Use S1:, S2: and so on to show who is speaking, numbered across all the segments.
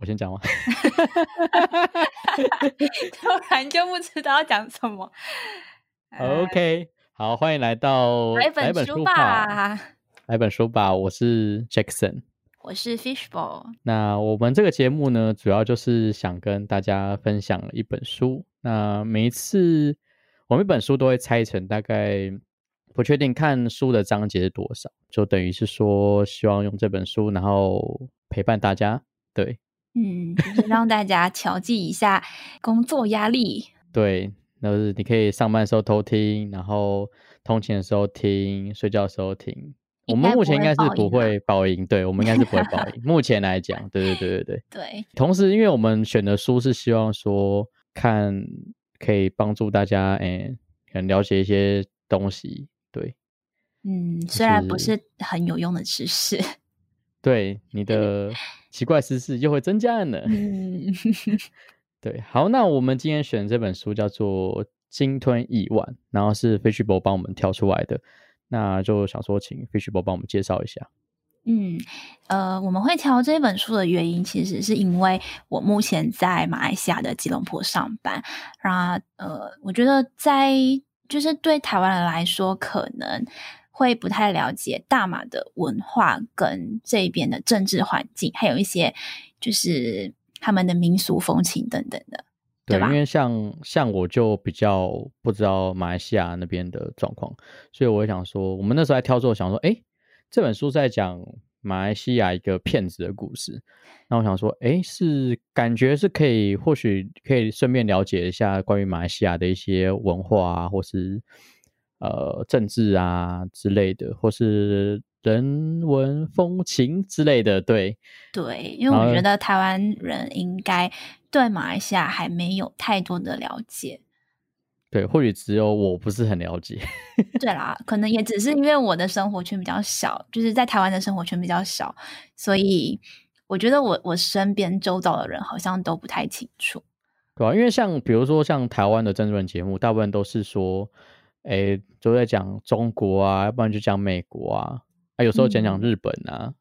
S1: 我先讲吗？
S2: 突然就不知道讲什么。
S1: OK，好，欢迎来到
S2: 来本
S1: 本
S2: 书
S1: 吧，
S2: 吧，
S1: 来本书吧，我是 Jackson。
S2: 我是 Fishball。
S1: 那我们这个节目呢，主要就是想跟大家分享一本书。那每一次我们一本书都会拆成大概不确定看书的章节是多少，就等于是说希望用这本书，然后陪伴大家。对
S2: 嗯，就是让大家调剂一下工作压力。
S1: 对，那就是你可以上班的时候偷听，然后通勤的时候听，睡觉的时候听。我们目前应该是不会报音，对我们应该是不会报音。目前来讲，对对对对对。
S2: 对，
S1: 同时，因为我们选的书是希望说看可以帮助大家，哎，可能了解一些东西。对
S2: 嗯，虽然不是很有用的知识，
S1: 对，你的奇怪事事又会增加了呢。
S2: 嗯，
S1: 对，好，那我们今天选这本书叫做《鲸吞亿万》，然后是 Fishbowl 帮我们挑出来的。那就想说，请 Fishbowl 帮我们介绍一下。
S2: 嗯，呃，我们会挑这本书的原因，其实是因为我目前在马来西亚的吉隆坡上班。那呃，我觉得在就是对台湾人来说，可能会不太了解大马的文化跟这边的政治环境，还有一些就是他们的民俗风情等等的。
S1: 对，
S2: 吧
S1: 因为像像我就比较不知道马来西亚那边的状况，所以我想说，我们那时候在挑的时候想说，哎，这本书在讲马来西亚一个骗子的故事，那我想说，哎，是感觉是可以，或许可以顺便了解一下关于马来西亚的一些文化啊，或是呃政治啊之类的，或是人文风情之类的，对。
S2: 对，因为我觉得台湾人应该对马来西亚还没有太多的了解。
S1: 对，或许只有我不是很了解。
S2: 对啦，可能也只是因为我的生活圈比较小，就是在台湾的生活圈比较小，所以我觉得我我身边周遭的人好像都不太清楚。
S1: 对啊，因为像比如说像台湾的政论节目，大部分都是说，哎，都在讲中国啊，要不然就讲美国啊，啊，有时候讲讲
S2: 嗯
S1: 日本啊，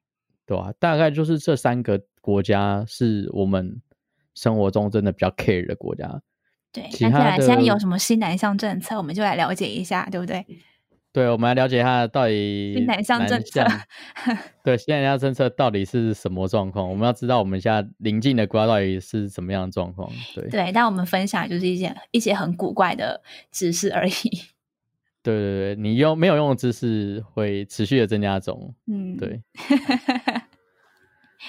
S1: 对吧、大概就是这三个国家是我们生活中真的比较 care 的国家。
S2: 对，那既
S1: 其他的
S2: 然现在有什么新南向政策，我们就来了解一下，对不对？
S1: 对，我们来了解一下到底
S2: 新南向政策
S1: 向 对新南向政策到底是什么状况？我们要知道我们现在邻近的国家到底是什么样的状况。对，
S2: 对，但我们分享就是一些一些很古怪的知识而已。
S1: 对对对，你用没有用的知识会持续的增加中。
S2: 嗯，
S1: 对。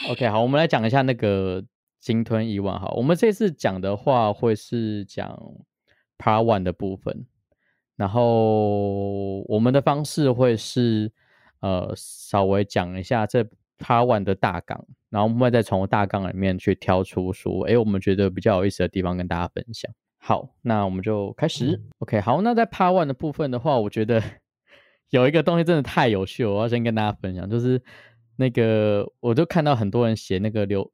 S1: OK，好，我们来讲一下那个鲸吞亿万。好，我们这次讲的话会是讲 Part One 的部分，然后我们的方式会是呃稍微讲一下这 Part One 的大纲，然后我们会再从大纲里面去挑出说，诶，我们觉得比较有意思的地方跟大家分享。好，那我们就开始。OK，好，那在 Part One 的部分的话，我觉得 有一个东西真的太有趣了，我要先跟大家分享，就是那个我就看到很多人写那个刘，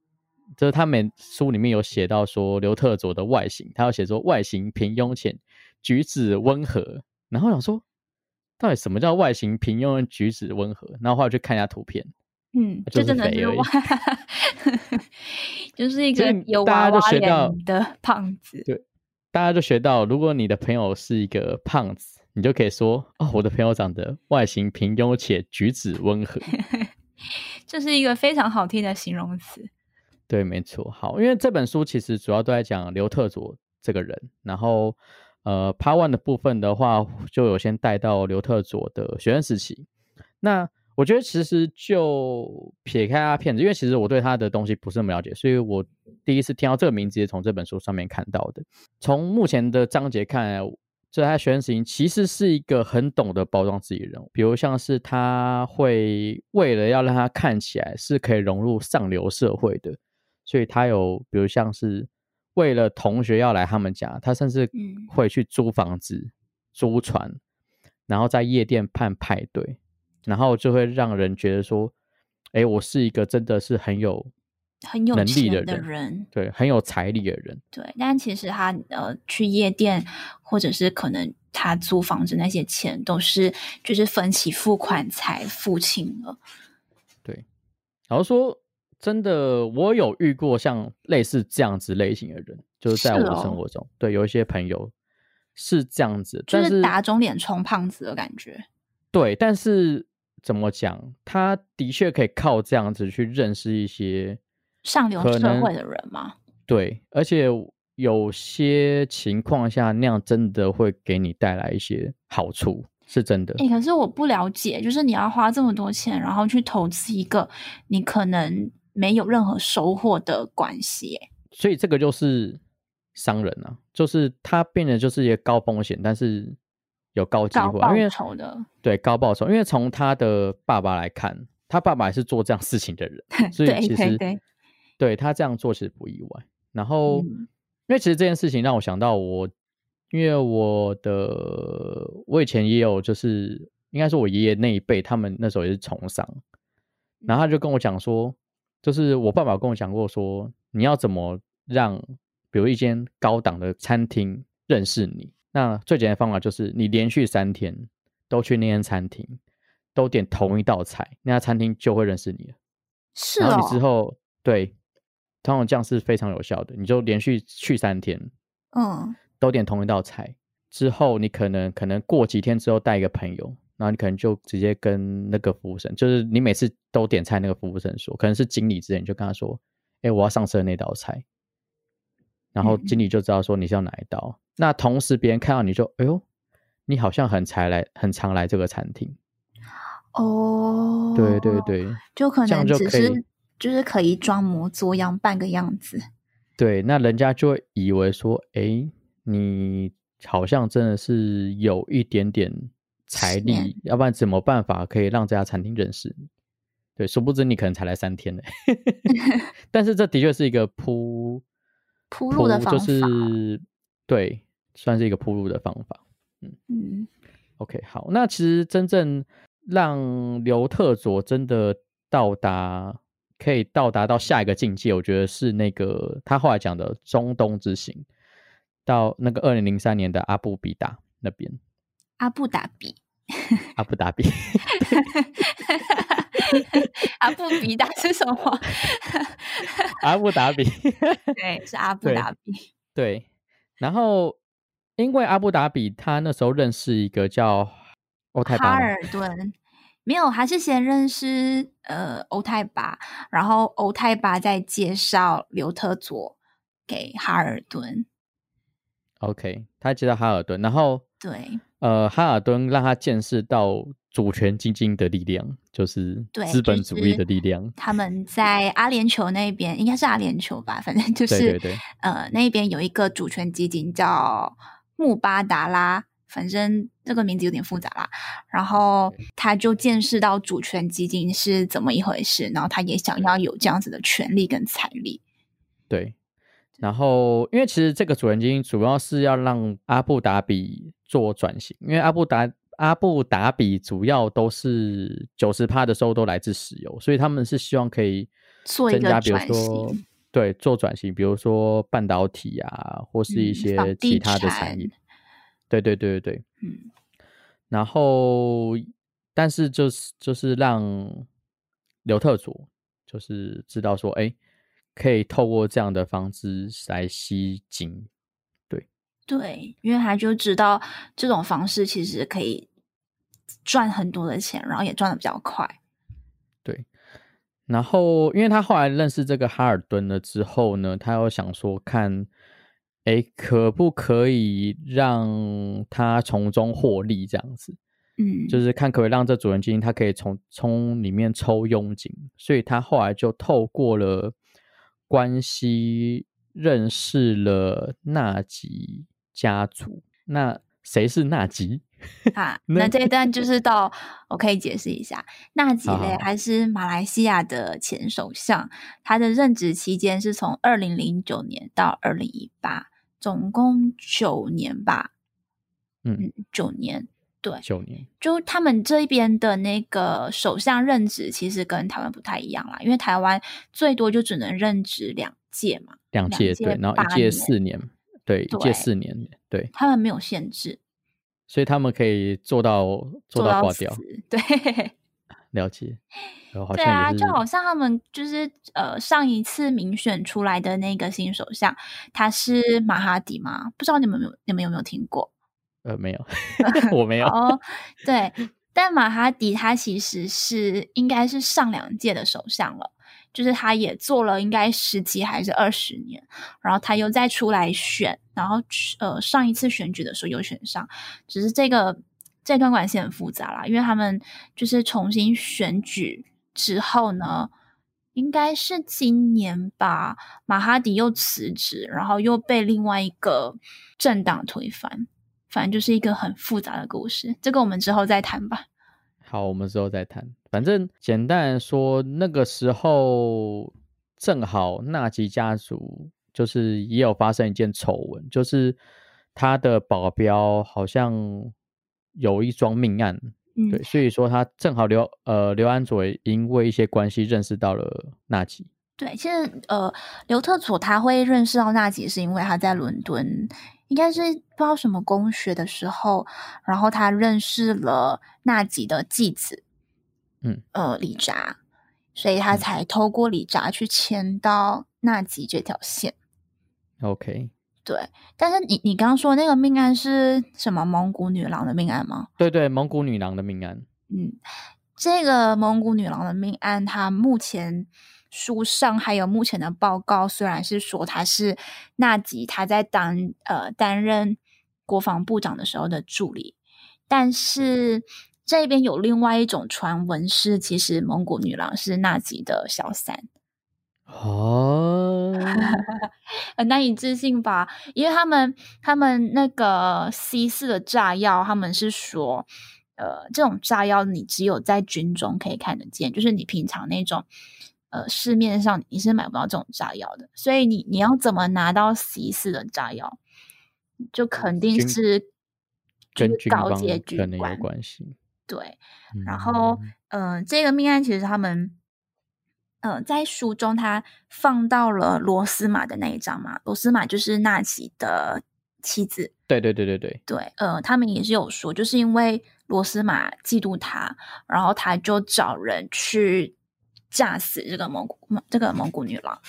S1: 就是他们书里面有写到说刘特佐的外形，他要写说外形平庸浅举止温和，然后想说到底什么叫外形平庸举止温和？然后后来去看一下图片，
S2: 嗯，
S1: 就
S2: 真的是
S1: 肥而已
S2: 哇，就是一个有娃娃
S1: 家就学到
S2: 脸的胖子。
S1: 大家就学到，如果你的朋友是一个胖子，你就可以说哦，我的朋友长得外形平庸且举止温和。
S2: 这是一个非常好听的形容词。
S1: 对，没错。好，因为这本书其实主要都在讲刘特佐这个人，然后呃，Part One 的部分的话，就有先带到刘特佐的学生时期。那我觉得其实就撇开他骗子，因为其实我对他的东西不是那么了解，所以我第一次听到这个名字也从这本书上面看到的。从目前的章节看来，这他学生时期其实是一个很懂得包装自己的人物，比如像是他会为了要让他看起来是可以融入上流社会的，所以他有比如像是为了同学要来他们家，他甚至
S2: 嗯
S1: 会去租房子、租船，然后在夜店办派对，然后就会让人觉得说，哎，我是一个真的是很有
S2: 很有
S1: 能力的人
S2: 的人，
S1: 对很有财力的人。
S2: 对，但其实他呃去夜店，或者是可能他租房子那些钱，都是就是分期付款才付清了。
S1: 然后说真的，我有遇过像类似这样子类型的人，就是在我的生活中，对，有一些朋友是这样子，
S2: 就
S1: 是
S2: 打肿脸充胖子的感觉。
S1: 对，但是怎么讲，他的确可以靠这样子去认识一些
S2: 上流社会的人吗？
S1: 对，而且有些情况下那样真的会给你带来一些好处，是真的。
S2: 哎、可是我不了解，就是你要花这么多钱，然后去投资一个你可能没有任何收获的关系、诶
S1: 所以这个就是商人啊，就是他变得就是一个高风险，但是有高机会啊，因为
S2: 酬的，
S1: 对高报酬，因为从他的爸爸来看，他爸爸也是做这样事情的人，所以其实
S2: 对对，
S1: 对他这样做其实不意外。然后，
S2: 嗯
S1: 因为其实这件事情让我想到我，因为我的我以前也有，就是应该说我爷爷那一辈，他们那时候也是从商，然后他就跟我讲说，就是我爸爸跟我讲过说，你要怎么让比如一间高档的餐厅认识你？那最简单的方法就是你连续三天都去那间餐厅，都点同一道菜，那家餐厅就会认识你了。
S2: 是
S1: 然后你之
S2: 哦，
S1: 后对，通常这样是非常有效的。你就连续去三天，
S2: 嗯，
S1: 都点同一道菜，之后你可能可能过几天之后带一个朋友，然后你可能就直接跟那个服务生，就是你每次都点菜那个服务生说，可能是经理之类，你就跟他说，哎，我要上车那道菜，然后
S2: 嗯
S1: 经理就知道说你是要哪一道。那同时别人看到你就，哎呦，你好像很常来，很常来这个餐厅。
S2: 哦，
S1: 对对，对，
S2: 就可能只是就是可以装模作样，扮个样子。
S1: 对，那人家就会以为说，哎，你好像真的是有一点点财
S2: 钱
S1: 力，要不然怎么办法可以让这家餐厅认识你？对，殊不知你可能才来三天呢。但是这的确是一个铺
S2: 铺路的方
S1: 就
S2: 法
S1: 是对，算是一个铺路的方法。
S2: 嗯
S1: ，OK，好，那其实真正让刘特佐真的到达可以到达到下一个境界，我觉得是那个他后来讲的中东之行，到那个二零零三年的阿布比达那边，
S2: 阿布达比，
S1: 阿布达比，
S2: 阿布比达是什么？
S1: 阿布达比，
S2: 对，是阿布
S1: 对
S2: 达比。
S1: 对，然后因为阿布达比他那时候认识一个叫欧泰
S2: 哈
S1: 巴哈
S2: 尔顿没有，还是先认识呃欧泰巴，然后欧泰巴再介绍刘特佐给哈尔顿。
S1: ，OK，他介绍哈尔顿，然后
S2: 对
S1: 呃，哈尔顿让他见识到主权基金的力量，就是
S2: 对
S1: 资本主义的力量。
S2: 他们在阿联酋那边，应该是阿联酋吧，反正就是
S1: 对对对
S2: 呃那边有一个主权基金叫穆巴达拉，反正这个名字有点复杂啦。然后他就见识到主权基金是怎么一回事，然后他也想要有这样子的权利跟财力。
S1: 对。然后，因为其实这个主权基金主要是要让阿布达比做转型，因为阿布达阿布达比主要都是九十趴的收入都来自石油，所以他们是希望可以
S2: 做一个
S1: 增加，比如说
S2: 型
S1: 对做转型，比如说半导体啊，或是一
S2: 嗯
S1: 些其他的产
S2: 产
S1: 业。对对对对对。
S2: 嗯，
S1: 然后，但是就是就是让刘特佐就是知道说，哎，可以透过这样的方式来吸金。
S2: 对对，因为他就知道这种方式其实可以赚很多的钱，然后也赚的比较快。
S1: 然后，因为他后来认识这个哈尔顿了之后呢，他又想说看，哎，可不可以让他从中获利这样子。
S2: 嗯，
S1: 就是看可不可以让这主人基金他可以从从里面抽佣金，所以他后来就透过了关系认识了纳吉家族。那谁是纳吉？
S2: 啊，
S1: 那
S2: 那这一段就是到我可以解释一下，纳吉嘞还是马来西亚的前首相，他的任职期间是从二零零九年到二零一八，总共九年吧，
S1: 嗯，
S2: 嗯，九年。对，
S1: 九年。
S2: 就他们这边的那个首相任职，其实跟台湾不太一样啦，因为台湾最多就只能任职两届嘛，
S1: 两届
S2: 届
S1: 对，然后一届四年，对，一届四年，对，
S2: 他们没有限制，
S1: 所以他们可以做到做到挂掉，
S2: 死。对，
S1: 了解。
S2: 对啊，就好像他们就是呃上一次民选出来的那个新首相，他是马哈迪吗？不知道你们有你们有没有听过？
S1: 呃没有，我没有。
S2: 哦，对，但马哈迪他其实是应该是上两届的首相了，就是他也做了应该十几还是二十年，然后他又再出来选，然后呃上一次选举的时候又选上，只是这个这段关系很复杂啦，因为他们就是重新选举。之后呢，应该是今年吧，马哈迪又辞职，然后又被另外一个政党推翻，反正就是一个很复杂的故事。这个我们之后再谈吧。
S1: 好，我们之后再谈。反正简单说，那个时候正好纳吉家族就是也有发生一件丑闻，就是他的保镖好像有一桩命案。对，所以说他正好刘呃刘安佐因为一些关系认识到了纳吉。
S2: 对，其实呃刘特佐他会认识到纳吉，是因为他在伦敦应该是不知道什么公学的时候，然后他认识了纳吉的继子，
S1: 嗯
S2: 呃李扎，所以他才透过李扎去签到纳吉这条线。
S1: OK。
S2: 对，但是你你刚刚说那个命案是什么蒙古女郎的命案吗？
S1: 对对，蒙古女郎的命案。
S2: 嗯，这个蒙古女郎的命案，它目前书上还有目前的报告，虽然是说她是纳吉他在担呃担任国防部长的时候的助理，但是这边有另外一种传闻是，其实蒙古女郎是纳吉的小三。
S1: 哦，
S2: 很难以置信吧？因为他们他们那个 C 四的炸药，他们是说，呃，这种炸药你只有在军中可以看得见，就是你平常那种，呃，市面上你是买不到这种炸药的。所以你你要怎么拿到 C 四的炸药，就肯定是
S1: 跟
S2: 高阶军
S1: 官有关系。
S2: 对，然后，嗯，这个命案其实他们。嗯，在书中他放到了罗斯玛的那一张嘛，罗斯玛就是纳吉的妻子。
S1: 对对对对对
S2: 对，呃，他们也是有说，就是因为罗斯玛嫉妒他，然后他就找人去炸死这个蒙古这个蒙古女郎。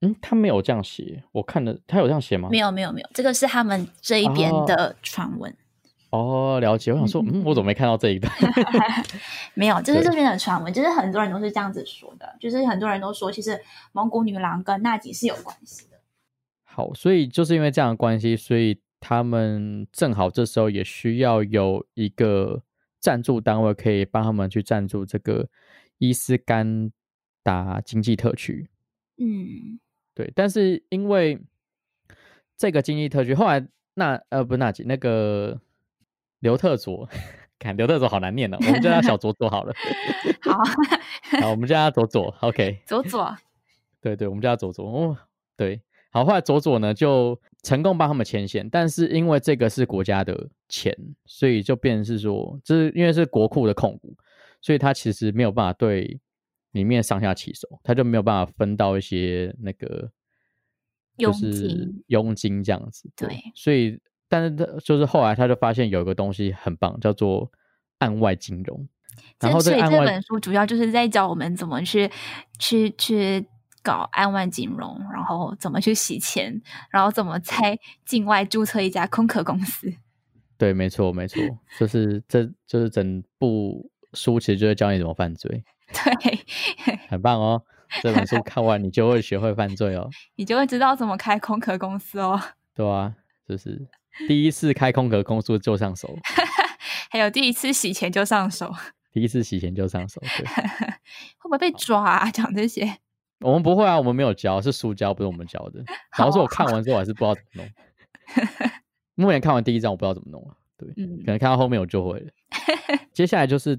S1: 嗯，他没有这样写，我看的他有这样写吗？
S2: 没有没有没有，这个是他们这一边的传闻。
S1: 哦，了解。我想说，嗯，我怎么没看到这一段？
S2: 没有，这是这边的传闻，就是很多人都是这样子说的，就是很多人都说，其实蒙古女郎跟纳吉是有关系的。
S1: 好，所以就是因为这样的关系，所以他们正好这时候也需要有一个赞助单位，可以帮他们去赞助这个伊斯干达经济特区。
S2: 嗯，
S1: 对。但是因为这个经济特区后来，那呃，不是纳吉那个。刘特佐，看刘特佐好难念哦，我们叫他小佐佐好了。
S2: 好，
S1: 好，我们叫他佐佐，OK。
S2: 佐佐，
S1: 对对，我们叫他左左。哦，对，好，后来佐佐呢就成功帮他们牵线，但是因为这个是国家的钱，所以就变成是说，就是因为是国库的控股，所以他其实没有办法对里面上下其手，他就没有办法分到一些那个
S2: 佣金，
S1: 佣金这样子。
S2: 对，
S1: 所以。但是他就是后来他就发现有一个东西很棒，叫做案外金融。然后
S2: 所以
S1: 这
S2: 本书主要就是在教我们怎么去去去搞案外金融，然后怎么去洗钱，然后怎么在境外注册一家空壳公司。
S1: 对，没错，没错，就是这就是整部书其实就是教你怎么犯罪。
S2: 对，
S1: 很棒哦！这本书 看完你就会学会犯罪哦，
S2: 你就会知道怎么开空壳公司哦。
S1: 对啊，就是。第一次开空壳公司就上手，
S2: 还有第一次洗钱就上手，
S1: 第一次洗钱就上手，对，
S2: 会不会被抓？啊？讲这些，
S1: 我们不会啊，我们没有教，是书教，不是我们教的。然后说我看完之后还是不知道怎么弄，目前看完第一章我不知道怎么弄了，对，可能看到后面我就会了。接下来就是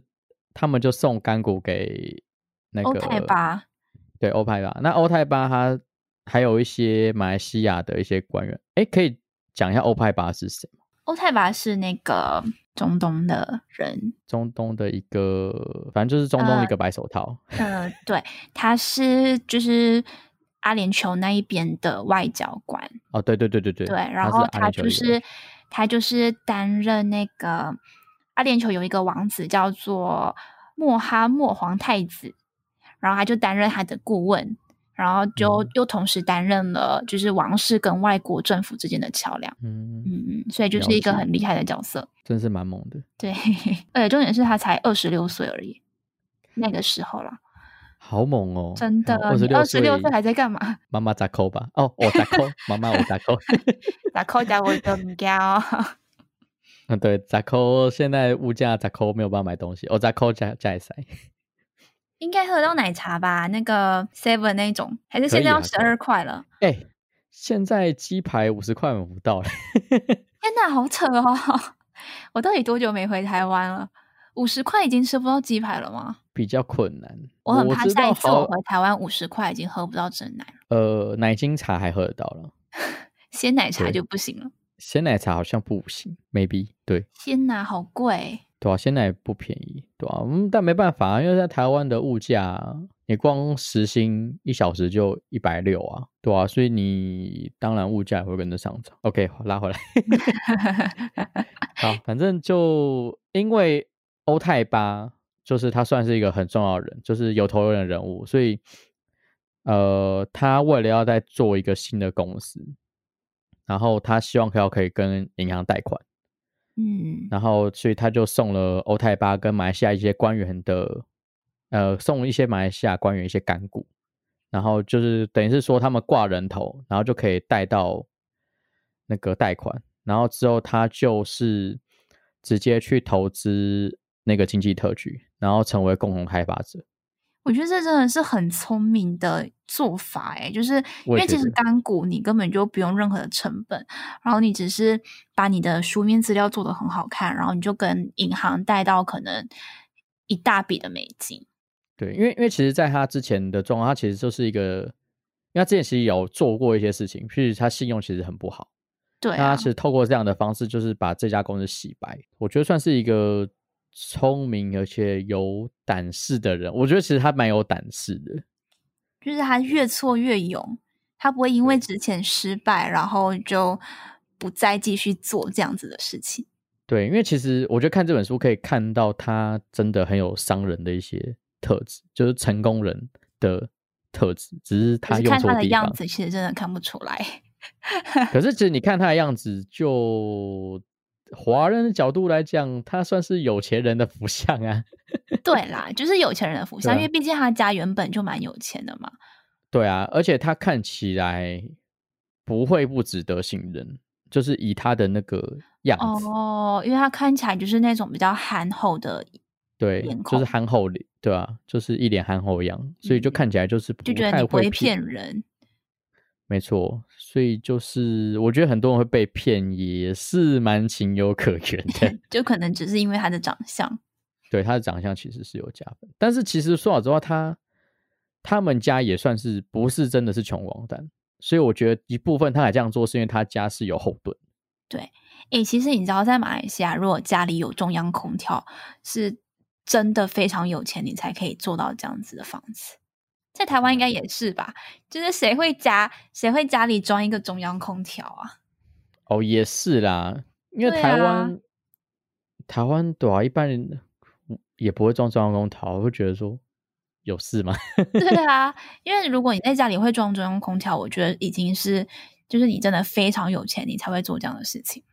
S1: 他们就送干股给那个欧
S2: 泰巴，
S1: 对，欧泰巴。那欧泰巴他还有一些马来西亚的一些官员，哎，可以。讲一下欧派巴是谁
S2: 欧泰巴是那个中东的人，
S1: 中东的一个，反正就是中东一个白手套。
S2: 呃，对，他是就是阿联酋那一边的外交官。
S1: 哦，对对对对对。
S2: 对，然后他就是他就是担任那个阿联酋有一个王子叫做莫哈莫皇太子，然后他就担任他的顾问，然后就又同时担任了就是王室跟外国政府之间的桥梁。
S1: 嗯，
S2: 嗯嗯，所以就是一个很厉害的角色。
S1: 真是蛮猛的。
S2: 对，而且重点是他才二十六岁而已，那个时候了，
S1: 好猛哦！
S2: 真的，
S1: 二十
S2: 六
S1: 岁
S2: 岁还在干嘛？
S1: 妈妈咋扣吧？哦，我咋扣，妈妈我咋扣。
S2: 打扣加我的物件哦。
S1: 嗯，对，咋扣现在物价咋扣没有办法买东西，哦，咋扣加加一塞。
S2: 应该喝到奶茶吧？那个 Seven 那种，还是现在要十二块了？
S1: 哎、现在鸡排五十块买不到了。
S2: 天哪，好扯哦！我到底多久没回台湾了？五十块已经吃不到鸡排了吗？
S1: 比较困难。
S2: 我很怕下一次我回台湾五十块已经喝不到真奶了，
S1: 呃奶精茶还喝得到了，
S2: 鲜奶茶就不行了。
S1: 鲜奶茶好像不行，maybe 对。
S2: 鲜奶好贵，
S1: 对啊，鲜奶不便宜，对啊，嗯，但没办法啊，因为在台湾的物价，你光时薪一小时就一百六啊，对啊，所以你当然物价也会跟着上涨。OK，好拉回来，好，反正就因为欧泰巴，就是他算是一个很重要的人，就是有头有脸的人物，所以呃，他为了要再做一个新的公司，然后他希望可要可以跟银行贷款。
S2: 嗯，
S1: 然后所以他就送了欧泰巴跟马来西亚一些官员的，呃，送一些马来西亚官员一些干股，然后就是等于是说他们挂人头，然后就可以贷到那个贷款，然后之后他就是直接去投资那个经济特区，然后成为共同开发者。
S2: 我觉得这真的是很聪明的做法，诶，就是因为其实干股你根本就不用任何的成本，然后你只是把你的书面资料做得很好看，然后你就跟银行贷到可能一大笔的美金。
S1: 对，因为因为其实在他之前的状况，他其实就是一个，因为他之前其实有做过一些事情，譬如他信用其实很不好。
S2: 对啊
S1: 那他，是透过这样的方式，就是把这家公司洗白。我觉得算是一个聪明而且有胆识的人。我觉得其实他蛮有胆识的。
S2: 就是他越挫越勇，他不会因为之前失败，然后就不再继续做这样子的事情。
S1: 对，因为其实我觉得看这本书可以看到他真的很有商人的一些特质，就是成功人的特质，只是他用
S2: 可是看他的。样子，其实真的看不出来。
S1: 可是其实你看他的样子，就华人的角度来讲，他算是有钱人的福相啊。
S2: 对啦，就是有钱人的福相，
S1: 啊
S2: 因为毕竟他家原本就蛮有钱的嘛。
S1: 对啊，而且他看起来不会不值得信任，就是以他的那个样子，
S2: 哦，因为他看起来就是那种比较憨厚的，
S1: 对，就是憨厚脸，对啊，就是一脸憨厚样，所以就
S2: 嗯
S1: 看起来就是不
S2: 就觉得你不会
S1: 骗
S2: 骗人。
S1: 没错，所以就是我觉得很多人会被骗，也是蛮情有可原的。
S2: 就可能只是因为他的长相。
S1: 对他的长相其实是有加分，但是其实说老实话，他他们家也算是不是真的是穷光蛋，所以我觉得一部分他还这样做，是因为他家是有后盾。
S2: 对，诶，其实你知道，在马来西亚，如果家里有中央空调，是真的非常有钱，你才可以做到这样子的房子。在台湾应该也是吧？就是谁会家谁会家里装一个中央空调啊？
S1: 哦，也是啦，因为台湾、台湾对啊，一般人也不会装中央空调，我会觉得说有事吗？
S2: 对啊，因为如果你在家里会装中央空调，我觉得已经是就是你真的非常有钱，你才会做这样的事情。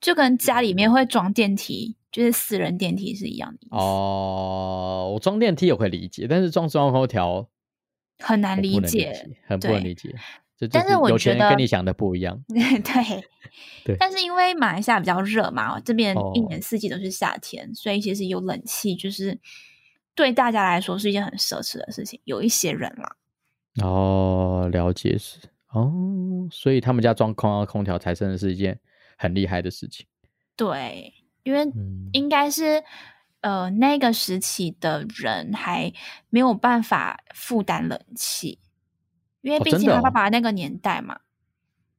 S2: 就跟家里面会装电梯，就是私人电梯是一样的
S1: 哦，我装电梯我可以理解，但是装中央空调
S2: 很难
S1: 理
S2: 解。
S1: 很不能理解。这
S2: 但
S1: 就是
S2: 我觉得
S1: 跟你想的不一样。
S2: 对，
S1: 对
S2: 但是因为马来西亚比较热嘛，这边一
S1: 哦
S2: 年四季都是夏天，所以其实有冷气，就是对大家来说是一件很奢侈的事情。有一些人啦，
S1: 哦，了解是哦，所以他们家装空空调才真的是一件很厉害的事情。
S2: 对，因为
S1: 嗯，
S2: 应该是呃那个时期的人还没有办法负担冷气，因为毕竟他爸爸那个年代嘛，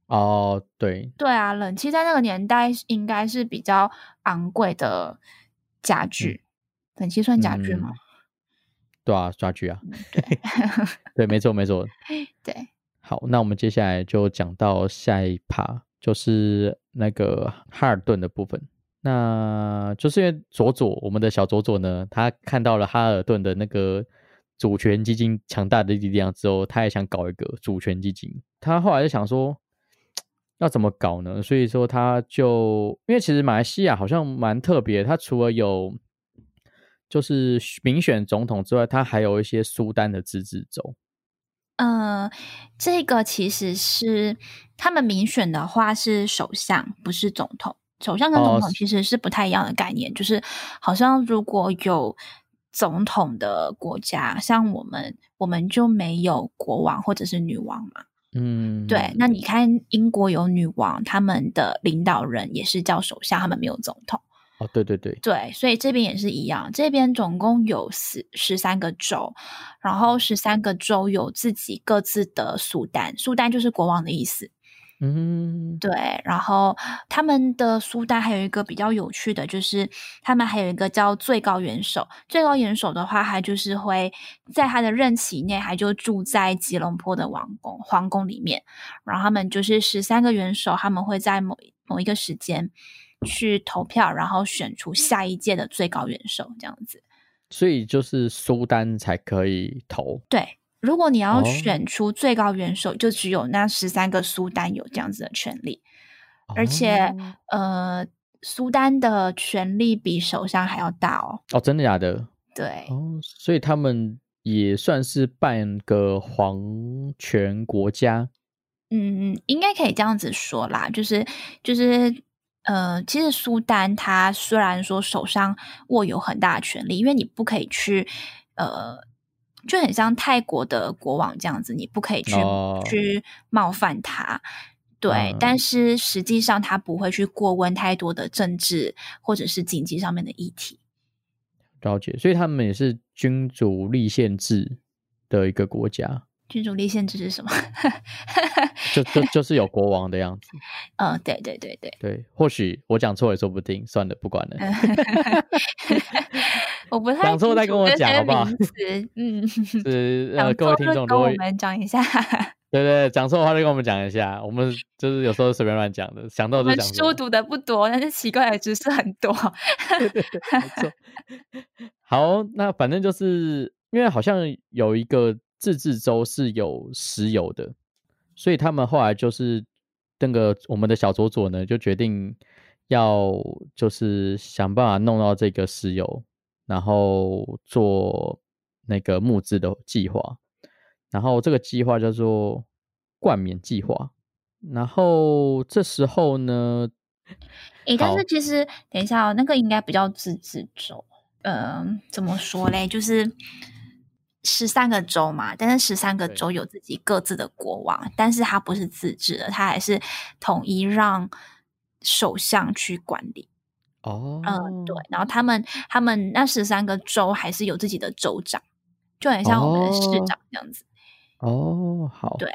S1: 哦，对，
S2: 对啊，冷气在那个年代应该是比较昂贵的家具。冷气算家具吗？
S1: 对啊，家具啊，
S2: 对
S1: 对，没错没错。
S2: 对，
S1: 好，那我们接下来就讲到下一趴，就是那个哈尔顿的部分。那就是因为佐佐，我们的小佐佐呢，他看到了哈尔顿的那个主权基金强大的力量之后，他也想搞一个主权基金。他后来就想说，要怎么搞呢？所以说他就因为其实马来西亚好像蛮特别，他除了有就是民选总统之外，他还有一些苏丹的自治州。
S2: 呃，这个其实是他们民选的话是首相，不是总统。首相跟总统其实是不太一样的概念，就是好像如果有总统的国家，像我们，我们就没有国王或者是女王嘛。
S1: 嗯，
S2: 对。那你看英国有女王，他们的领导人也是叫首相，他们没有总统。
S1: 哦，对对对，
S2: 对，所以这边也是一样，这边总共有十十三个州，然后十三个州有自己各自的苏丹，苏丹就是国王的意思。
S1: 嗯，
S2: 对，然后他们的苏丹还有一个比较有趣的，就是他们还有一个叫最高元首。最高元首的话，他就是会在他的任期内，还就住在吉隆坡的王宫皇宫里面。然后他们就是十三个元首，他们会在某某一个时间去投票，然后选出下一届的最高元首，这样子。
S1: 所以就是苏丹才可以投，
S2: 对。如果你要选出最高元首，就只有那十三个苏丹有这样子的权利，而且呃，苏丹的权力比首相还要大哦。
S1: 哦，真的假的？
S2: 对。
S1: 哦，所以他们也算是半个皇权国家。
S2: 嗯嗯，应该可以这样子说啦，就是就是呃，其实苏丹他虽然说手上握有很大的权力，因为你不可以去呃。就很像泰国的国王这样子，你不可以去去冒犯他，对。但是实际上他不会去过问太多的政治或者是经济上面的议题。
S1: 了解，所以他们也是君主立宪制的一个国家。
S2: 君主立宪制是什么？
S1: 就就就是有国王的样子。
S2: 嗯，对对对对
S1: 对。或许我讲错也说不定，算了，不管了。
S2: 我不太
S1: 讲错再跟我讲好不好？
S2: 嗯，
S1: 是呃，各位听众
S2: 跟我们讲一下。
S1: 对对，讲错的话就跟我们讲一下。我们就是有时候随便乱讲的，想到就讲。
S2: 书读的不多，但是奇怪的知识很多。
S1: 对对对，没错。好，那反正就是因为好像有一个。自治州是有石油的，所以他们后来就是那个我们的小佐佐呢，就决定要就是想办法弄到这个石油，然后做那个募资的计划，然后这个计划叫做冠冕计划。然后这时候呢，
S2: 诶，但是其实等一下哦，那个应该不叫自治州，嗯，怎么说嘞？就是。十三个州嘛，但是十三个州有自己各自的国王，但是他不是自治的，他还是统一让首相去管理。
S1: 哦，
S2: 嗯，对，然后他们他们那十三个州还是有自己的州长，就很像我们的市长这样子。
S1: 哦，好，
S2: 对，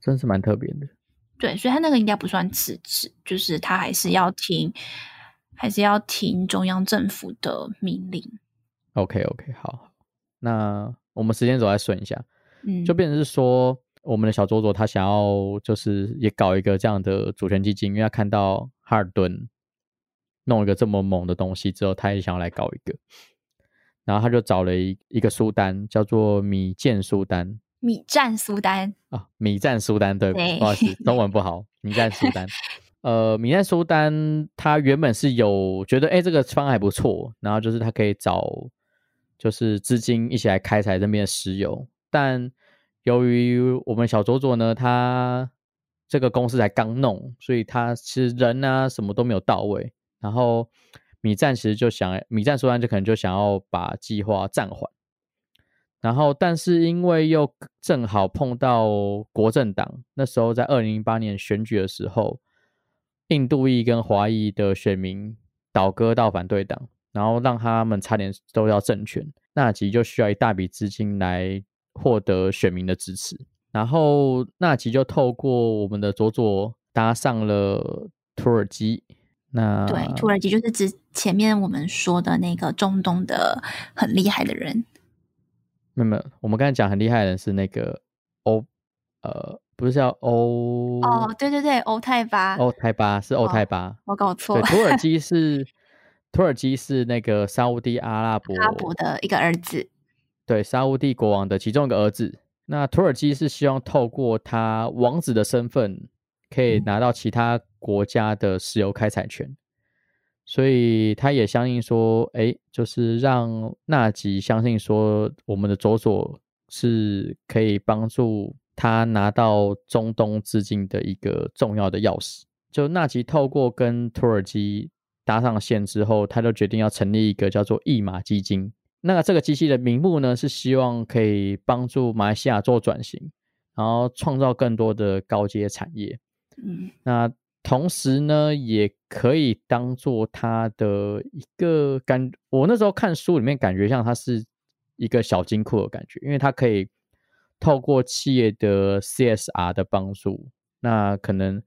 S1: 真是蛮特别的。
S2: 对，所以他那个应该不算自治，就是他还是要听，还是要听中央政府的命令。
S1: OK，OK，好，那。我们时间轴再顺一下，
S2: 嗯，
S1: 就变成是说，我们的小佐佐他想要就是也搞一个这样的主权基金，因为他看到哈尔顿弄一个这么猛的东西之后，他也想要来搞一个，然后他就找了一一个苏丹，叫做米建苏丹，
S2: 米战苏丹。
S1: 啊，米战苏丹，对，不好意思，中文不好，米战苏丹，呃，米战苏丹他原本是有觉得，哎，这个方案还不错，然后就是他可以找。就是资金一起来开采这边的石油，但由于我们小佐佐呢，他这个公司才刚弄，所以他其实人啊什么都没有到位。然后米赞其实就想，米赞说完就可能就想要把计划暂缓。然后，但是因为又正好碰到国政党，那时候在二零零八年选举的时候，印度裔跟华裔的选民倒戈到反对党。然后让他们差点都要政权，纳吉就需要一大笔资金来获得选民的支持。然后纳吉就透过我们的佐佐搭上了土耳其。那
S2: 对，土耳其就是指前面我们说的那个中东的很厉害的人。
S1: 没有，没有，我们刚才讲很厉害的人是那个欧，呃，不是叫欧
S2: 哦，对对对，欧泰巴，
S1: 欧泰巴是欧泰巴，
S2: 我搞错，了，
S1: 土耳其是土耳其是那个沙烏地阿拉伯
S2: 阿伯的一个儿子，
S1: 对沙烏地国王的其中一个儿子。那土耳其是希望透过他王子的身份，可以拿到其他国家的石油开采权，所以他也相信说，哎，就是让纳吉相信说，我们的佐佐是可以帮助他拿到中东资金的一个重要的钥匙。就纳吉透过跟土耳其搭上线之后，他就决定要成立一个叫做义马基金。那这个机器的名目呢，是希望可以帮助马来西亚做转型，然后创造更多的高阶产业。
S2: 嗯
S1: 那同时呢，也可以当做它的一个感。我那时候看书里面感觉像它是一个小金库的感觉，因为它可以透过企业的 CSR 的帮助，那可能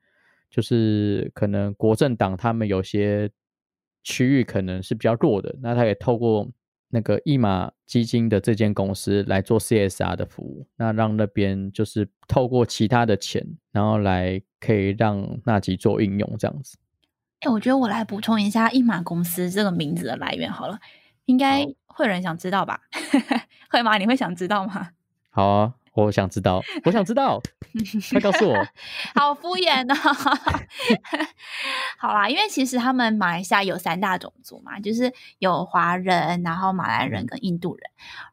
S1: 就是可能国政党他们有些区域可能是比较弱的，那他也透过那个易马基金的这间公司来做 CSR 的服务，那让那边就是透过其他的钱，然后来可以让纳吉做应用这样子。
S2: 哎、我觉得我来补充一下一马公司这个名字的来源好了，应该会有人想知道吧？会吗？你会想知道吗？
S1: 好啊，我想知道，我想知道，快告诉我。
S2: 好敷衍哦。好啦，因为其实他们马来西亚有三大种族嘛，就是有华人，然后马来人跟印度人。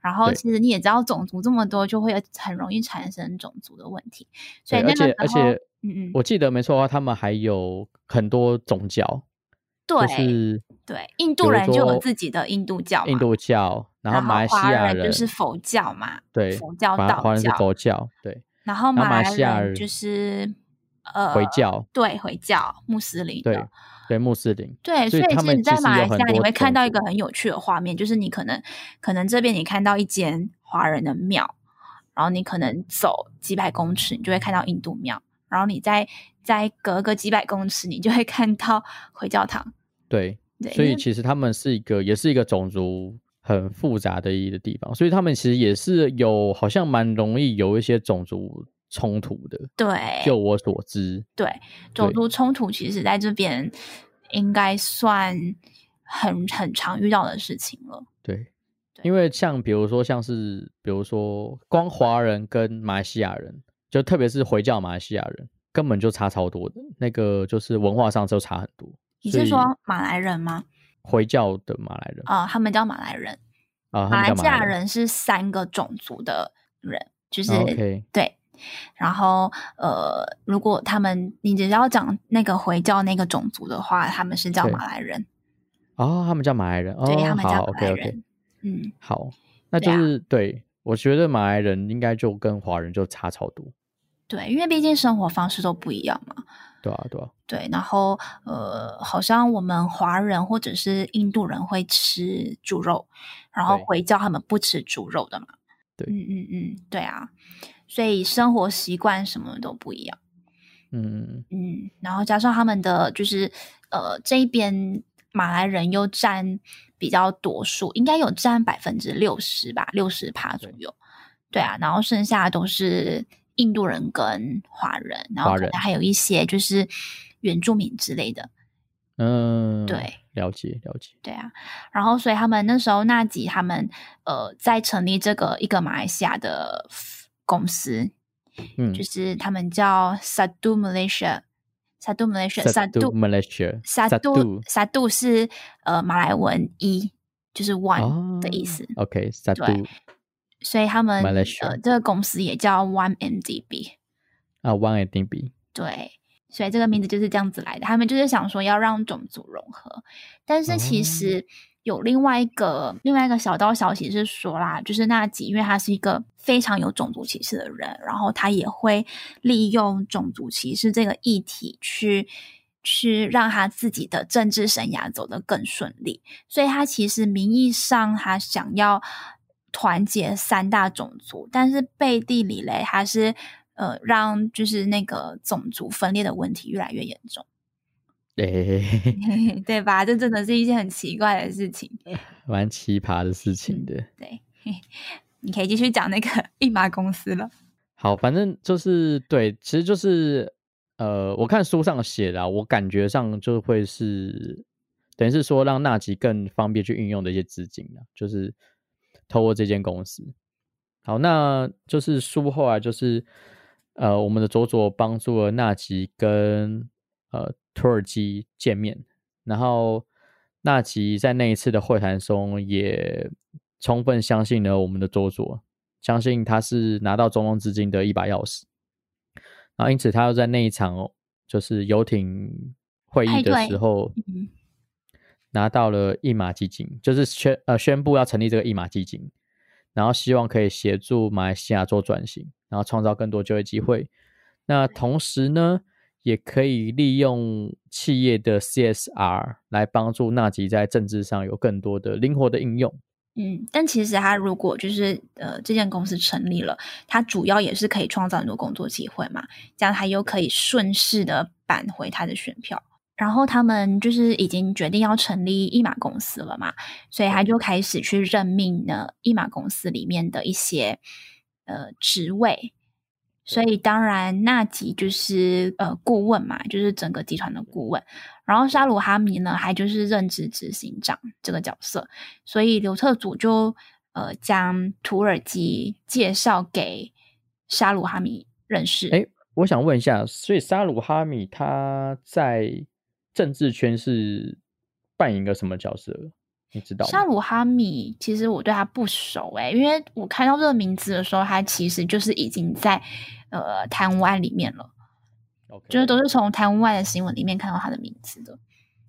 S2: 然后其实你也知道，种族这么多，就会很容易产生种族的问题。所
S1: 对，
S2: 以那个
S1: 而且而，且
S2: 嗯嗯，
S1: 我记得没错的话，他们还有很多宗教，
S2: 对、
S1: 就是
S2: 对，印度人就有自己的印度教，
S1: 印度教，然后马来西
S2: 华
S1: 亚
S2: 人就是佛教嘛，
S1: 对
S2: 佛教、道
S1: 华人是
S2: 教，
S1: 佛教，对
S2: 然后马来
S1: 人
S2: 人就是呃
S1: 回教，
S2: 对回教穆斯林
S1: 对。对穆斯林，
S2: 对，
S1: 所以
S2: 其实你在马来西亚你会看到一个很有趣的画面，就是你可能可能这边你看到一间华人的庙，然后你可能走几百公尺，你就会看到印度庙，然后你再再隔个几百公尺，你就会看到回教堂。
S1: 对，
S2: 对，
S1: 所以其实他们是一个，也是一个种族很复杂的一个地方，所以他们其实也是有好像蛮容易有一些种族冲突的。
S2: 对
S1: 就我所知，
S2: 对种族冲突，其实在这边应该算很很常遇到的事情了。
S1: 对因为像比如说像是比如说光华人跟马来西亚人，就特别是回教马来西亚人，根本就差超多的，那个就是文化上就差很多。
S2: 你是说马来人吗？
S1: 回教的马来人
S2: 啊、他们叫马来人。
S1: 啊，
S2: 马来西亚人是三个种族的人，就是、对。然后呃，如果他们你只要讲那个回教那个种族的话，他们是叫马来人，
S1: 哦，他们叫马来人，哦，
S2: 对他们叫
S1: 好
S2: 马来
S1: ，OK OK，
S2: 人。嗯，
S1: 好，那就是对我觉得马来人应该就跟华人就差超多，
S2: 对，因为毕竟生活方式都不一样嘛。
S1: 对啊，对啊，
S2: 对，然后呃，好像我们华人或者是印度人会吃猪肉，然后回教他们不吃猪肉的嘛。
S1: 对
S2: 嗯嗯嗯，对啊，所以生活习惯什么都不一样。
S1: 嗯，
S2: 嗯，然后加上他们的就是呃这一边马来人又占比较多数，应该有占百分之六十吧，六十趴左右。对啊，然后剩下都是印度人跟华人，然后可能还有一些就是原住民之类的。
S1: 嗯，
S2: 对，
S1: 了解了解，
S2: 对啊，然后所以他们那时候纳吉他们呃在成立这个一个马来西亚的公司，
S1: 嗯
S2: 就是他们叫 Sadu Malaysia。Sadu
S1: Malaysia，Sadu Malaysia，
S2: 萨
S1: Sadu
S2: 杜萨杜是呃马来文一，就是 one
S1: 哦
S2: 的意思
S1: ，，OK，Sadu
S2: 所以他们呃这个公司也叫 One MDB，
S1: 啊，One and B，
S2: 对，所以这个名字就是这样子来的。他们就是想说要让种族融合，但是其
S1: 哦
S2: 实有另外一个、另外一个小道消息是说啦，就是纳吉，因为他是一个非常有种族歧视的人，然后他也会利用种族歧视这个议题去。去让他自己的政治生涯走得更顺利，所以他其实名义上他想要团结三大种族，但是背地里嘞，他是呃让就是那个种族分裂的问题越来越严重，
S1: 诶，
S2: 对吧？这真的是一件很奇怪的事情。
S1: 蛮奇葩的事情的。
S2: 对，你可以继续讲那个一马公司了。
S1: 好，反正就是对，其实就是呃，我看书上写的，我感觉上就会是等于是说让纳吉更方便去运用的一些资金啊，就是透过这间公司。好，那就是书后来就是呃，我们的佐佐帮助了纳吉跟呃土耳其见面，然后纳吉在那一次的会谈中也。充分相信了我们的佐佐，相信他是拿到中东资金的一把钥匙，然后因此他又在那一场就是游艇会议的时候，拿到了一马基金，就是宣呃宣布要成立这个一马基金，然后希望可以协助马来西亚做转型，然后创造更多就业机会。那同时呢，也可以利用企业的 CSR 来帮助纳吉在政治上有更多的灵活的应用。
S2: 嗯，但其实他如果就是呃，这间公司成立了，他主要也是可以创造很多工作机会嘛，这样他又可以顺势的扳回他的选票。然后他们就是已经决定要成立一马公司了嘛，所以他就开始去任命呢一马公司里面的一些呃职位。所以当然，纳吉就是呃顾问嘛，就是整个集团的顾问。然后沙鲁哈米呢，还就是任职执行长这个角色。所以刘特祖就呃将土耳其介绍给沙鲁哈米认识。
S1: 哎，我想问一下，所以沙鲁哈米他在政治圈是扮演一个什么角色？你知道
S2: 沙鲁哈米，其实我对他不熟哎，因为我看到这个名字的时候，他其实就是已经在呃贪污案里面了，就是都是从贪污案的新闻里面看到他的名字的。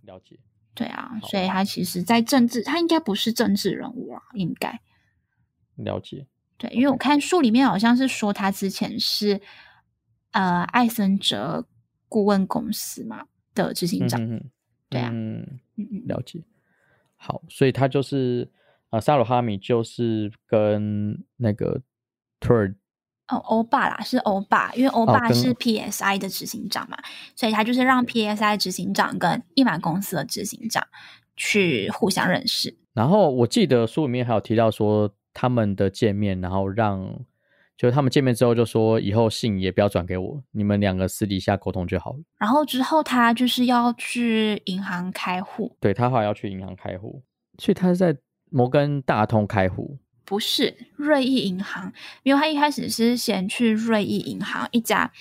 S1: 了解。
S2: 对啊，所以他其实，在政治，他应该不是政治人物啊，应该。
S1: 了解。
S2: 对，因为我看书里面好像是说他之前是呃艾森哲顾问公司嘛的执行长。对啊，
S1: 嗯嗯，了解。好，所以他就是啊，萨鲁哈米就是跟那个土耳
S2: 哦欧巴啦，是欧巴，因为欧巴是 PSI 的执行长嘛，所以他就是让 PSI 执行长跟一马公司的执行长去互相认识。
S1: 然后我记得书里面还有提到说他们的见面，然后让。就是他们见面之后就说，以后信也不要转给我，你们两个私底下沟通就好了。
S2: 然后之后他就是要去银行开户，
S1: 对他好要去银行开户，所以他是在摩根大通开户，
S2: 不是瑞意银行，因为他一开始是先去瑞意银行一家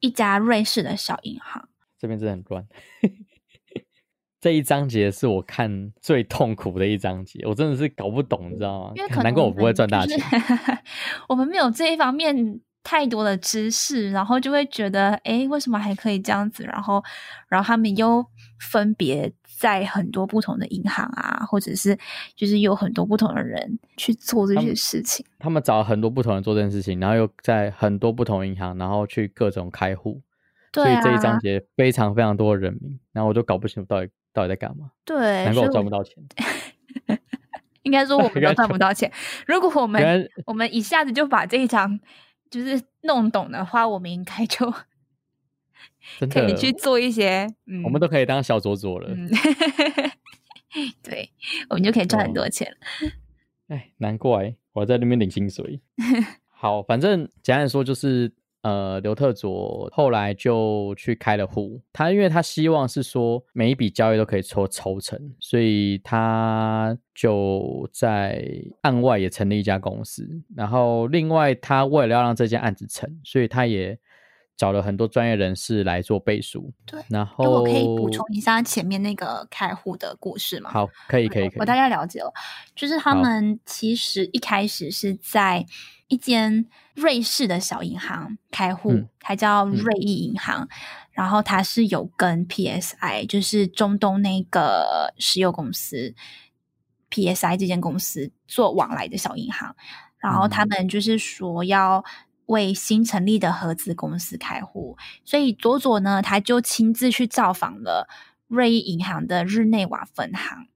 S2: 一家瑞士的小银行。
S1: 这边真的很乱。这一章节是我看最痛苦的一章节，我真的是搞不懂，你知道吗？难怪我不会赚大钱。
S2: 我们没有这一方面太多的知识，然后就会觉得，哎，为什么还可以这样子？然后，然后他们又分别在很多不同的银行啊，或者是就是有很多不同的人去做这些事情。
S1: 他们找很多不同人做这件事情，然后又在很多不同银行，然后去各种开户。所以这一章节非常非常多的人名，然后我就搞不清楚到底。到底在干嘛？
S2: 对，
S1: 难怪我赚不到钱。
S2: 应该说我们都赚不到钱。如果我们我们一下子就把这一张就是弄懂的话，我们应该就 可以去做一些。
S1: 我们都可以当小左左了。
S2: 对，我们就可以赚很多钱了。
S1: 哎，难怪我在那边领薪水。好，反正简单说就是。呃，刘特佐后来就去开了户，他因为他希望是说每一笔交易都可以抽抽成，所以他就在案外也成立一家公司。然后另外，他为了要让这件案子成，所以他也找了很多专业人士来做背书。
S2: 对，
S1: 然后
S2: 我可以补充一下前面那个开户的故事吗？
S1: 好，可以，可以，可以。
S2: 我大概了解了，就是他们其实一开始是在。一间瑞士的小银行开户，它叫瑞意银行，然后它是有跟 PSI，就是中东那个石油公司 PSI 这间公司做往来的小银行，然后他们就是说要为新成立的合资公司开户，所以佐佐呢，他就亲自去造访了瑞银行的日内瓦分行。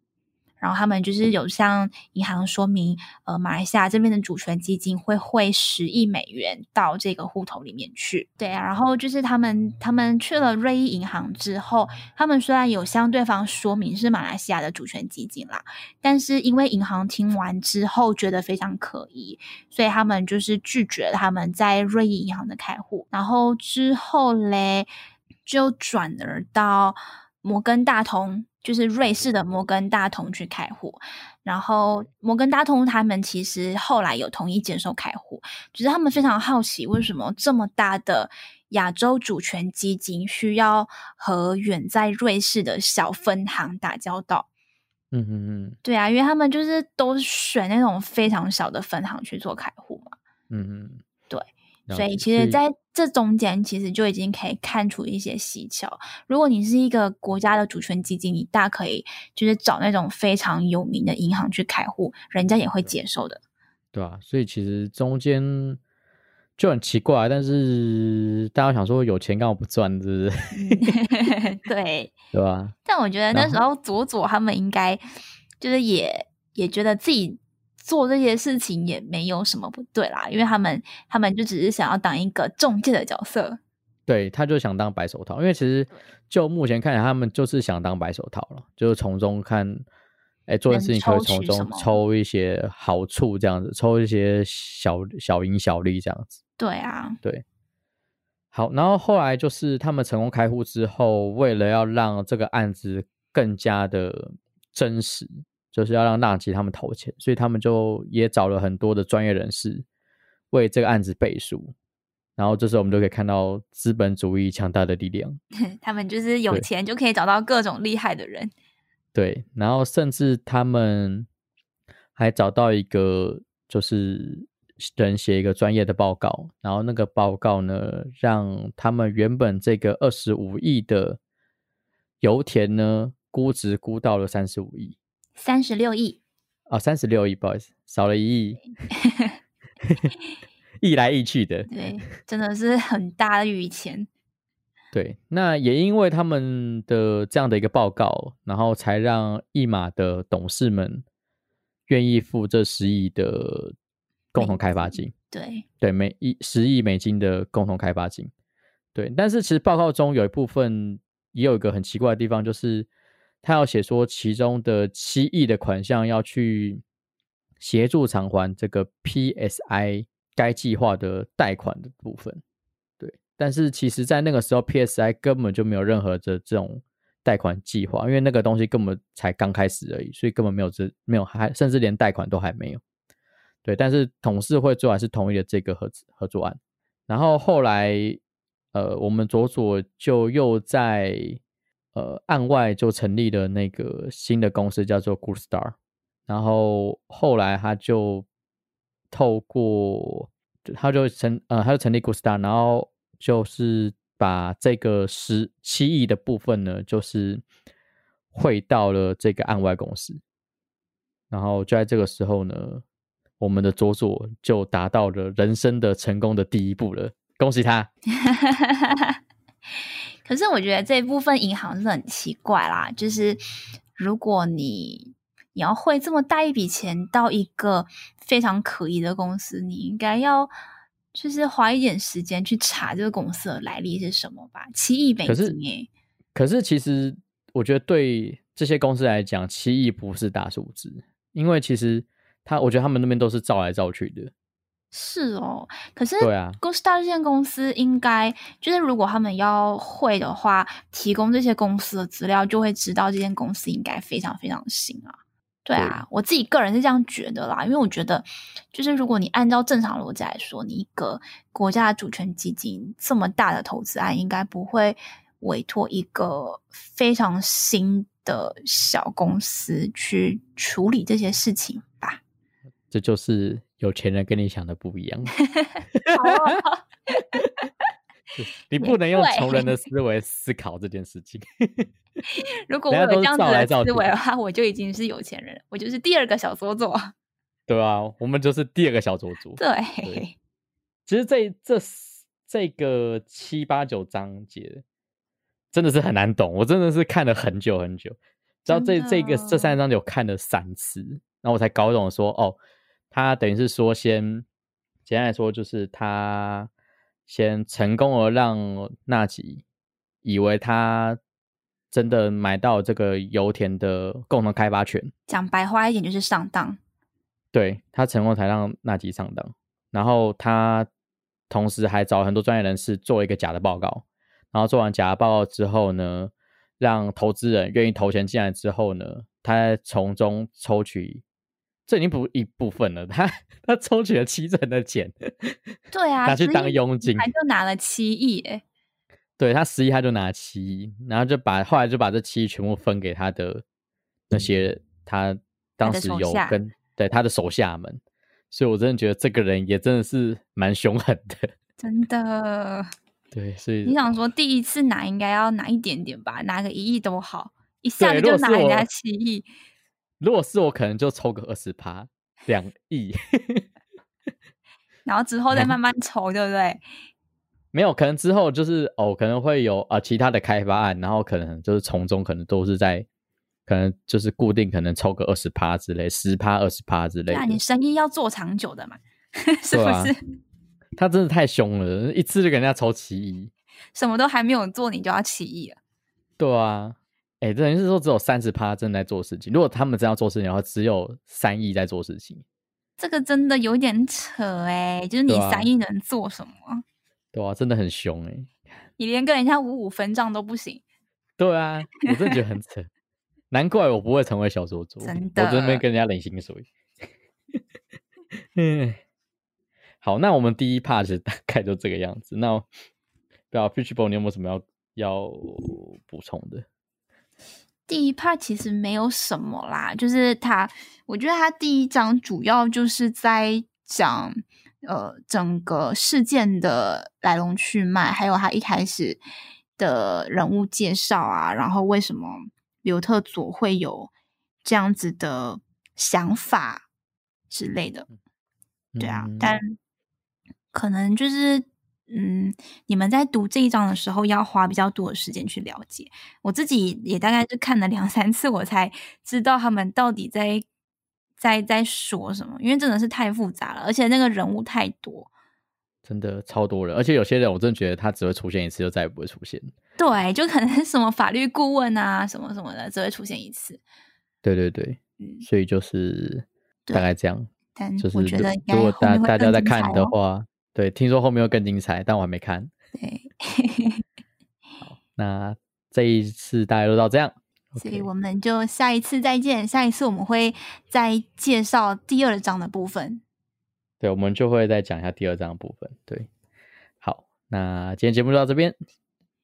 S2: 然后他们就是有向银行说明，呃，马来西亚这边的主权基金会汇十亿美元到这个户头里面去。对啊，然后就是他们他们去了瑞意银行之后，他们虽然有向对方说明是马来西亚的主权基金啦，但是因为银行听完之后觉得非常可疑，所以他们就是拒绝他们在瑞意银行的开户。然后之后嘞，就转而到摩根大通。就是瑞士的摩根大通去开户，然后摩根大通他们其实后来有同意接受开户，只是他们非常好奇为什么这么大的亚洲主权基金需要和远在瑞士的小分行打交道。
S1: 嗯嗯嗯，
S2: 对啊，因为他们就是都选那种非常小的分行去做开户嘛。
S1: 嗯嗯，
S2: 对。所以其实在这中间，其实就已经可以看出一些蹊跷。如果你是一个国家的主权基金，你大可以就是找那种非常有名的银行去开户，人家也会接受的。
S1: 对啊，所以其实中间就很奇怪，但是大家想说有钱干嘛不赚，是不是？
S2: 对，
S1: 对吧？
S2: 但我觉得那时候左左他们应该就是也也觉得自己。做这些事情也没有什么不对啦，因为他们他们就只是想要当一个中介的角色。
S1: 对，他就想当白手套，因为其实就目前看来，他们就是想当白手套了，就是从中看，哎，做的事情可以从中抽一些好处，这样子，抽一些小小赢小利这样子。
S2: 对啊，
S1: 对。好，然后后来就是他们成功开户之后，为了要让这个案子更加的真实。就是要让纳吉他们投钱，所以他们就也找了很多的专业人士为这个案子背书。然后这时候我们就可以看到资本主义强大的力量。
S2: 他们就是有钱就可以找到各种厉害的人。
S1: 对，然后甚至他们还找到一个就是人写一个专业的报告，然后那个报告呢，让他们原本这个二十五亿的油田呢，估值估到了三十五亿。
S2: 三十六亿
S1: 哦，三十六亿，不好意思，少了一亿，亿 来亿去的，
S2: 对，真的是很大的一笔钱。
S1: 对，那也因为他们的这样的一个报告，然后才让易马的董事们愿意付这十亿的共同开发金。
S2: 对，
S1: 对，每一十亿美金的共同开发金。对，但是其实报告中有一部分也有一个很奇怪的地方，就是。他要写说，其中的七亿的款项要去协助偿还这个 PSI 该计划的贷款的部分，对。但是其实，在那个时候，PSI 根本就没有任何的这种贷款计划，因为那个东西根本才刚开始而已，所以根本没有这没有还甚至连贷款都还没有。对，但是董事会最后还是同意了这个合合作案。然后后来，呃，我们佐佐就又在。呃，案外就成立了那个新的公司，叫做 Good Star。然后后来他就透过，他就成呃，他就成立 Good Star，然后就是把这个十七亿的部分呢，就是汇到了这个案外公司。然后就在这个时候呢，我们的佐佐就达到了人生的成功的第一步了，恭喜他！
S2: 可是我觉得这部分银行是很奇怪啦，就是如果你你要汇这么大一笔钱到一个非常可疑的公司，你应该要就是花一点时间去查这个公司的来历是什么吧？七亿美金诶，
S1: 可是其实我觉得对这些公司来讲，七亿不是大数字，因为其实他我觉得他们那边都是造来造去的。
S2: 是哦，可是
S1: 对啊
S2: ，Gusta 这间公司应该就是如果他们要会的话，提供这些公司的资料，就会知道这间公司应该非常非常新啊。对啊，我自己个人是这样觉得啦，因为我觉得，就是如果你按照正常逻辑来说，你一个国家的主权基金这么大的投资案，应该不会委托一个非常新的小公司去处理这些事情吧？
S1: 这就是。有钱人跟你想的不一样，你不能用穷人的思维思考这件事情。
S2: 如果我有这样子的思维的话，我就已经是有钱人，我就是第二个小佐佐。
S1: 对啊，我们就是第二个小佐佐。
S2: 对，
S1: 其实这这这个七八九章节真的是很难懂，我真的是看了很久很久。知道这
S2: 真
S1: 这个这三章有看了三次，然后我才搞懂说，哦，他等于是说先简单来说，就是他先成功而让纳吉以为他真的买到这个油田的共同开发权，
S2: 讲白话一点就是上当。
S1: 对他成功才让纳吉上当，然后他同时还找很多专业人士做一个假的报告，然后做完假的报告之后呢，让投资人愿意投钱进来之后呢，他从中抽取，这已经不一部分了，他他抽取了七成的钱，
S2: 对啊，
S1: 拿去当佣金，
S2: 他就拿了七亿哎，
S1: 对他十亿他就拿七亿，然后就把后来就把这七亿全部分给他的那些他当时有跟对他的手下们，所以我真的觉得这个人也真的是蛮凶狠的。
S2: 真的。
S1: 对，所以
S2: 你想说第一次拿应该要拿一点点吧，拿个一亿都好，一下子就拿人家七亿，
S1: 如果是我，可能就抽个二十趴，两亿
S2: 然后之后再慢慢抽，对不对？
S1: 没有，可能之后就是哦，可能会有啊、呃其他的开发案，然后可能就是从中可能都是在。可能就是固定，可能抽个二十趴之类，十趴、二十趴之类的。
S2: 对啊，你生意要做长久的嘛，是不是？
S1: 他真的太凶了，一次就给人家抽七亿。
S2: 什么都还没有做，你就要起义了。
S1: 对啊，哎，等于是说只有三十趴正在做事情。如果他们真要做事情的话，只有三亿在做事情，
S2: 这个真的有点扯哎、就是你三亿能做什么？
S1: 对啊，真的很凶哎、
S2: 你连跟人家五五分账都不行，
S1: 对啊，我真的觉得很扯，难怪我不会成为小说主，
S2: 真
S1: 我这边
S2: 的
S1: 跟人家领薪水。嗯，好，那我们第一 part 大概就这个样子。那不知道 Fishbowl 你有没有什么要要补充的？
S2: 第一 part 其实没有什么啦，就是他，我觉得他第一章主要就是在讲呃整个事件的来龙去脉，还有他一开始的人物介绍啊，然后为什么刘特佐会有这样子的想法之类的。对啊，
S1: 嗯
S2: 但可能就是，嗯，你们在读这一章的时候要花比较多的时间去了解。我自己也大概是看了两三次，我才知道他们到底在在在说什么，因为真的是太复杂了，而且那个人物太多。
S1: 真的超多人，而且有些人我真的觉得他只会出现一次，就再也不会出现。
S2: 对，就可能什么法律顾问啊，什么什么的，只会出现一次。
S1: 对对对，
S2: 嗯，
S1: 所以就是大概这样。
S2: 但
S1: 就是
S2: 我觉得
S1: 如果大大家在看的话，对，听说后面会更精彩，但我还没看。
S2: 对，
S1: 那这一次大家都到这样，
S2: 所以我们就下一次再见。下一次我们会再介绍第二章的部分。
S1: 对，我们就会再讲一下第二章的部分。对，好，那今天节目就到这边，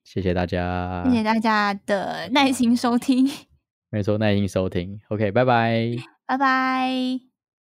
S1: 谢谢大家，
S2: 谢谢大家的耐心收听，
S1: 没错，耐心收听，OK，拜拜。
S2: 拜拜。